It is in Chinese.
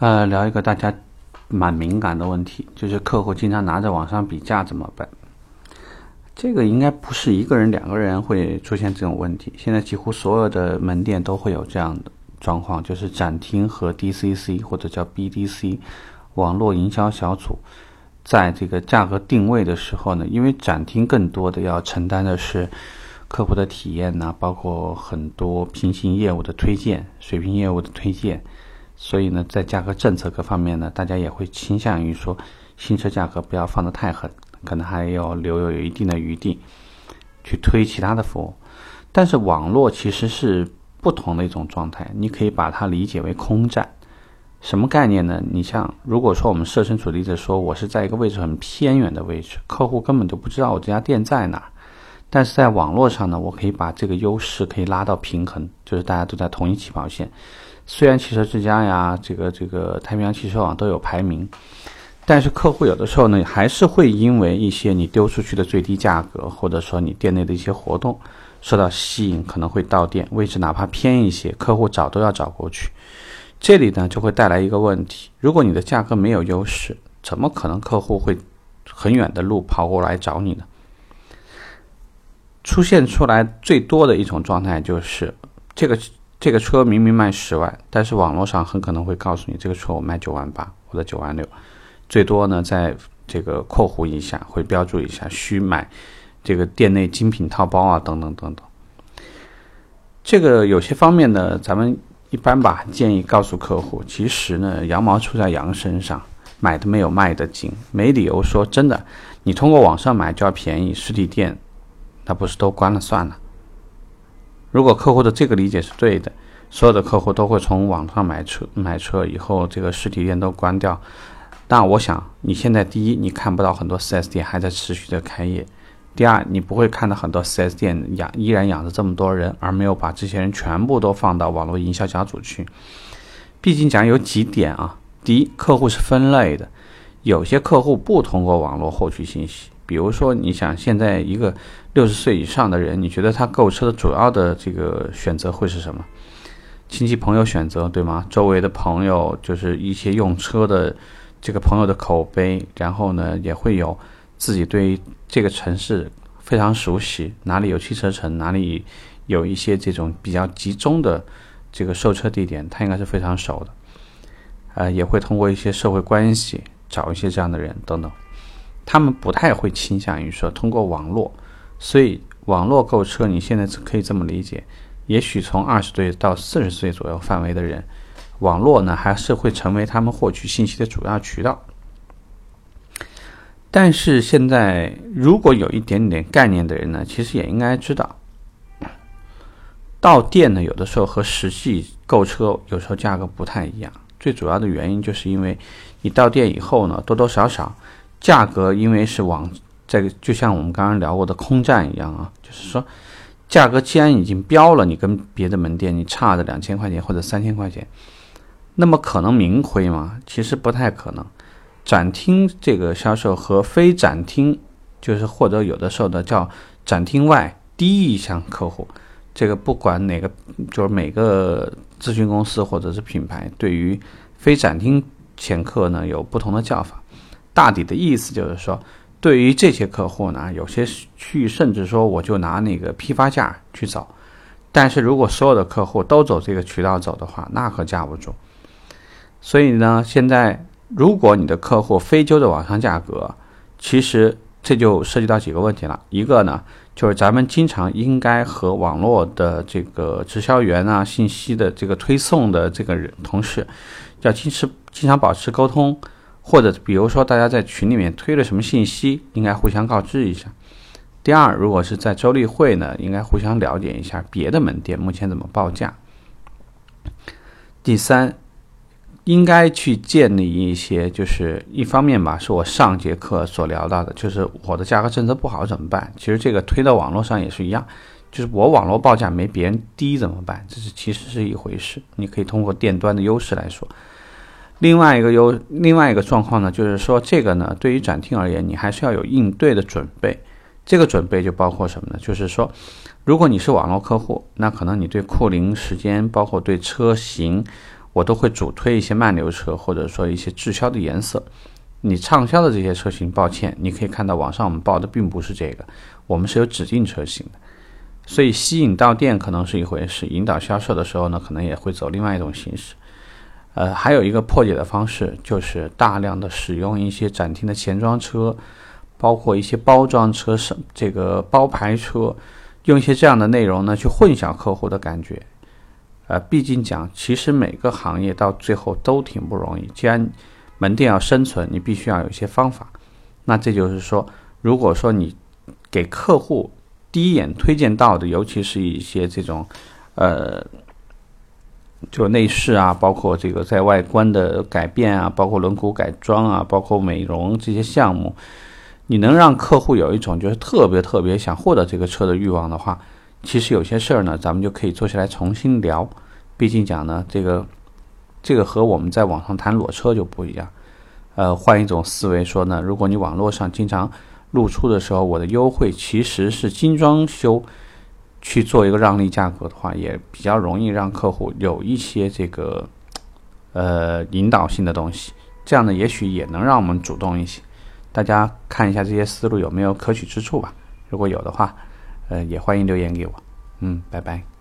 呃，聊一个大家蛮敏感的问题，就是客户经常拿着网上比价怎么办？这个应该不是一个人、两个人会出现这种问题。现在几乎所有的门店都会有这样的状况，就是展厅和 DCC 或者叫 BDC 网络营销小组，在这个价格定位的时候呢，因为展厅更多的要承担的是客户的体验呐，包括很多平行业务的推荐、水平业务的推荐。所以呢，在价格政策各方面呢，大家也会倾向于说，新车价格不要放得太狠，可能还要留有一定的余地，去推其他的服务。但是网络其实是不同的一种状态，你可以把它理解为空战。什么概念呢？你像如果说我们设身处地的说，我是在一个位置很偏远的位置，客户根本就不知道我这家店在哪儿。但是在网络上呢，我可以把这个优势可以拉到平衡，就是大家都在同一起跑线。虽然汽车之家呀，这个这个太平洋汽车网都有排名，但是客户有的时候呢，还是会因为一些你丢出去的最低价格，或者说你店内的一些活动受到吸引，可能会到店，位置哪怕偏一些，客户找都要找过去。这里呢就会带来一个问题：如果你的价格没有优势，怎么可能客户会很远的路跑过来找你呢？出现出来最多的一种状态就是这个。这个车明明卖十万，但是网络上很可能会告诉你，这个车我卖九万八或者九万六，最多呢在这个括弧一下会标注一下需买这个店内精品套包啊等等等等。这个有些方面呢，咱们一般吧建议告诉客户，其实呢羊毛出在羊身上，买的没有卖的精，没理由说真的，你通过网上买就要便宜，实体店那不是都关了算了。如果客户的这个理解是对的，所有的客户都会从网上买车，买车以后这个实体店都关掉。那我想，你现在第一，你看不到很多 4S 店还在持续的开业；第二，你不会看到很多 4S 店养依然养着这么多人，而没有把这些人全部都放到网络营销小组去。毕竟讲有几点啊，第一，客户是分类的，有些客户不通过网络获取信息。比如说，你想现在一个六十岁以上的人，你觉得他购车的主要的这个选择会是什么？亲戚朋友选择，对吗？周围的朋友就是一些用车的这个朋友的口碑，然后呢，也会有自己对这个城市非常熟悉，哪里有汽车城，哪里有一些这种比较集中的这个售车地点，他应该是非常熟的。呃，也会通过一些社会关系找一些这样的人等等。他们不太会倾向于说通过网络，所以网络购车，你现在可以这么理解：，也许从二十岁到四十岁左右范围的人，网络呢还是会成为他们获取信息的主要渠道。但是现在，如果有一点点概念的人呢，其实也应该知道，到店呢有的时候和实际购车有时候价格不太一样。最主要的原因就是因为你到店以后呢，多多少少。价格因为是往这个，就像我们刚刚聊过的空战一样啊，就是说，价格既然已经标了，你跟别的门店你差的两千块钱或者三千块钱，那么可能明亏吗？其实不太可能。展厅这个销售和非展厅，就是或者有的时候的叫展厅外低意向客户，这个不管哪个，就是每个咨询公司或者是品牌，对于非展厅前客呢有不同的叫法。大抵的意思就是说，对于这些客户呢，有些区域甚至说我就拿那个批发价去走，但是如果所有的客户都走这个渠道走的话，那可架不住。所以呢，现在如果你的客户非揪着网上价格，其实这就涉及到几个问题了。一个呢，就是咱们经常应该和网络的这个直销员啊、信息的这个推送的这个人同事，要经持经常保持沟通。或者比如说，大家在群里面推了什么信息，应该互相告知一下。第二，如果是在周例会呢，应该互相了解一下别的门店目前怎么报价。第三，应该去建立一些，就是一方面吧，是我上节课所聊到的，就是我的价格政策不好怎么办？其实这个推到网络上也是一样，就是我网络报价没别人低怎么办？这是其实是一回事，你可以通过店端的优势来说。另外一个优另外一个状况呢，就是说这个呢，对于展厅而言，你还是要有应对的准备。这个准备就包括什么呢？就是说，如果你是网络客户，那可能你对库龄时间，包括对车型，我都会主推一些慢流车，或者说一些滞销的颜色。你畅销的这些车型，抱歉，你可以看到网上我们报的并不是这个，我们是有指定车型的。所以吸引到店可能是一回事，引导销售的时候呢，可能也会走另外一种形式。呃，还有一个破解的方式，就是大量的使用一些展厅的前装车，包括一些包装车、是这个包牌车，用一些这样的内容呢，去混淆客户的感觉。呃，毕竟讲，其实每个行业到最后都挺不容易。既然门店要生存，你必须要有一些方法。那这就是说，如果说你给客户第一眼推荐到的，尤其是一些这种，呃，就内饰啊，包括这个在外观的改变啊，包括轮毂改装啊，包括美容这些项目，你能让客户有一种就是特别特别想获得这个车的欲望的话。其实有些事儿呢，咱们就可以坐下来重新聊。毕竟讲呢，这个这个和我们在网上谈裸车就不一样。呃，换一种思维说呢，如果你网络上经常露出的时候，我的优惠其实是精装修去做一个让利价格的话，也比较容易让客户有一些这个呃引导性的东西。这样呢，也许也能让我们主动一些。大家看一下这些思路有没有可取之处吧。如果有的话。呃，也欢迎留言给我，嗯，拜拜。